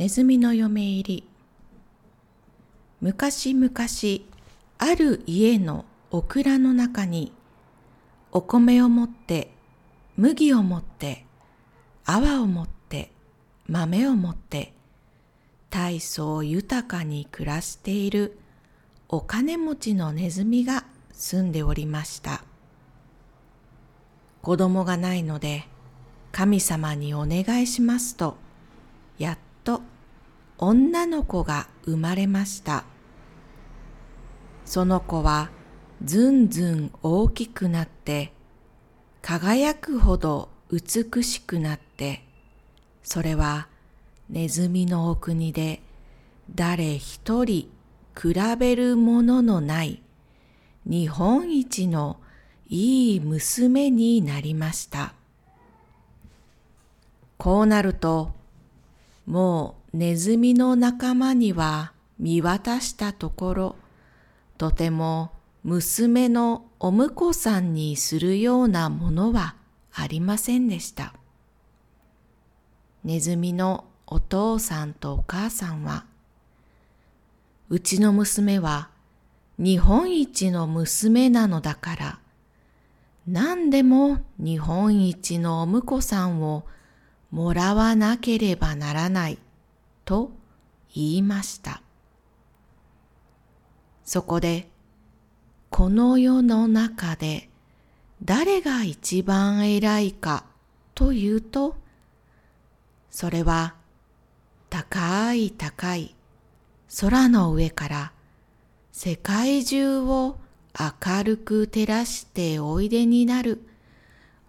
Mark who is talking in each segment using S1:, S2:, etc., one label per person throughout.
S1: ネズミの嫁入り昔々ある家のオクラの中にお米を持って麦を持って泡を持って豆を持って大層豊かに暮らしているお金持ちのネズミが住んでおりました。子供がないので神様にお願いしますと、やっと女の子が生まれました。その子はずんずん大きくなって、輝くほど美しくなって、それはネズミのお国で誰一人比べるもののない日本一のいい娘になりました。こうなると、もうネズミの仲間には見渡したところ、とても娘のお婿さんにするようなものはありませんでした。ネズミのお父さんとお母さんは、うちの娘は日本一の娘なのだから、何でも日本一のお婿さんをもらわなければならないと言いました。そこで、この世の中で誰が一番偉いかというと、それは高い高い空の上から世界中を明るく照らしておいでになる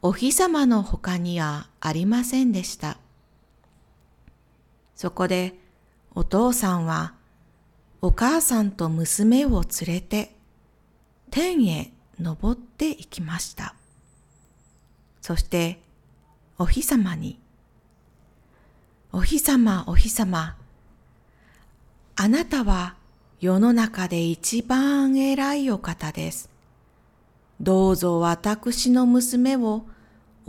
S1: お日様の他にはありませんでした。そこでお父さんはお母さんと娘を連れて天へ登っていきました。そしてお日様に、お日様お日様、あなたは世の中で一番偉いお方です。どうぞ私の娘を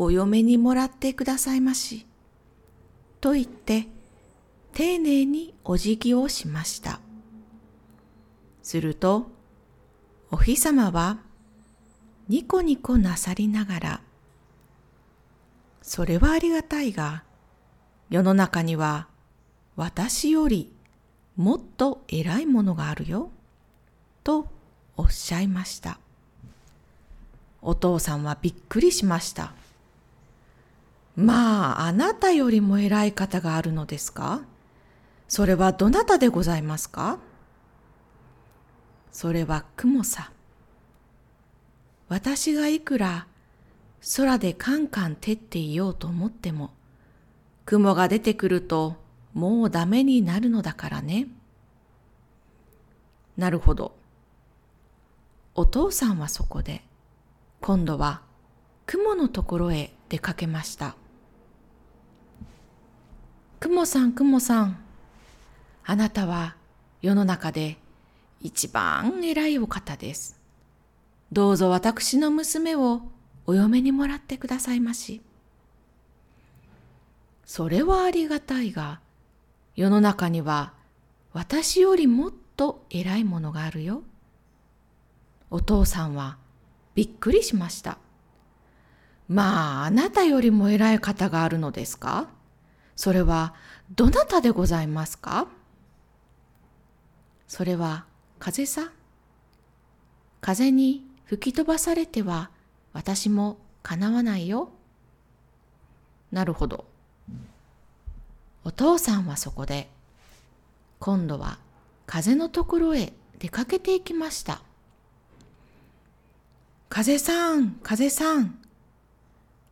S1: お嫁にもらってくださいまし。と言って、丁寧にお辞儀をしました。すると、お日様はニコニコなさりながら、それはありがたいが、世の中には私よりもっと偉いものがあるよ。とおっしゃいました。お父さんはびっくりしました。まあ、あなたよりも偉い方があるのですか？それはどなたでございますか？それは雲さ。私がいくら空でカンカン照っていようと思っても、雲が出てくるともうダメになるのだからね。なるほど。お父さんはそこで、今度は雲のところへ出かけました。雲さん、雲さん。あなたは世の中で一番偉いお方です。どうぞ私の娘をお嫁にもらってくださいまし。それはありがたいが、世の中には私よりもっと偉いものがあるよ。お父さんはびっくりしました。まあ、あなたよりも偉い方があるのですか？それはどなたでございますか？それは風さ。風に吹き飛ばされては私もかなわないよ。なるほど。お父さんはそこで、今度は風のところへ出かけていきました。風さん、風さん。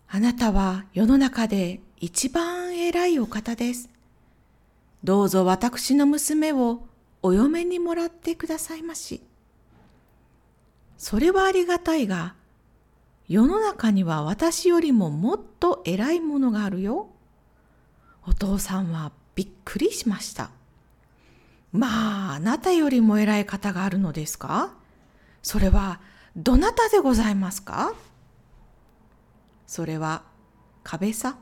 S1: あなたは世の中で一番偉いお方です。どうぞ私の娘をお嫁にもらってくださいまし。それはありがたいが、世の中には私よりももっと偉いものがあるよ。お父さんはびっくりしました。まあ、あなたよりも偉い方があるのですか？それは、どなたでございますか？それは、壁さ。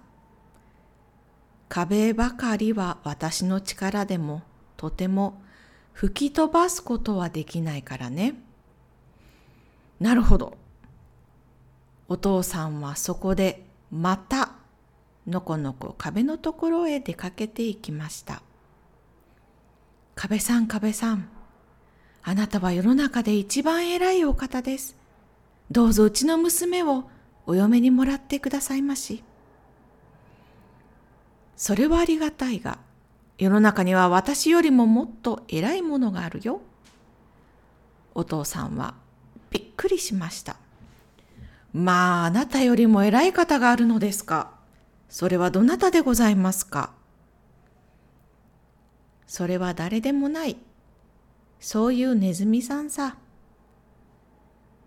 S1: 壁ばかりは私の力でもとても吹き飛ばすことはできないからね。なるほど。お父さんはそこでまたのこのこ壁のところへ出かけていきました。壁さん壁さん、あなたは世の中で一番偉いお方です。どうぞうちの娘をお嫁にもらってくださいまし。それはありがたいが、世の中には私よりももっと偉いものがあるよ。お父さんはびっくりしました。まあ、あなたよりも偉い方があるのですか。それはどなたでございますか。それは誰でもない。そういうネズミさんさ。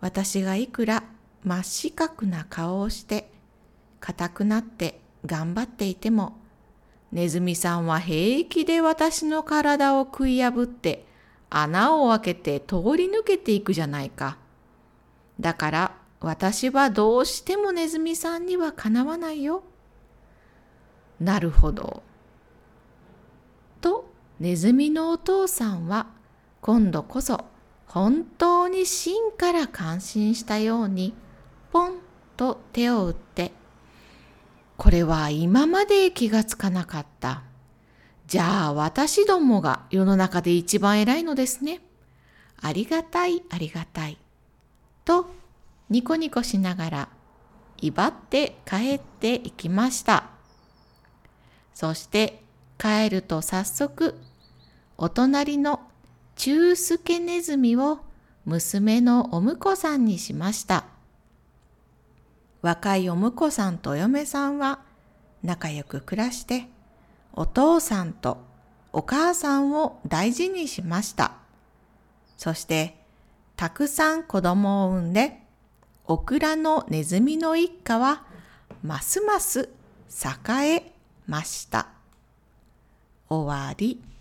S1: 私がいくら真っ四角な顔をして硬くなって頑張っていてもネズミさんは平気で私の体を食い破って穴を開けて通り抜けていくじゃないか。だから私はどうしてもネズミさんにはかなわないよ。なるほど。とネズミのお父さんは今度こそ本当に芯から感心したようにポンと手を打ってこれは今まで気がつかなかった。じゃあ私どもが世の中で一番偉いのですね。ありがたいありがたい。とニコニコしながら威張って帰っていきました。そして帰ると早速お隣の中助ネズミを娘のお婿さんにしました。若いお婿さんとお嫁さんは仲良く暮らしてお父さんとお母さんを大事にしました。そしてたくさん子供を産んでオクラのネズミの一家はますます栄えました。終わり。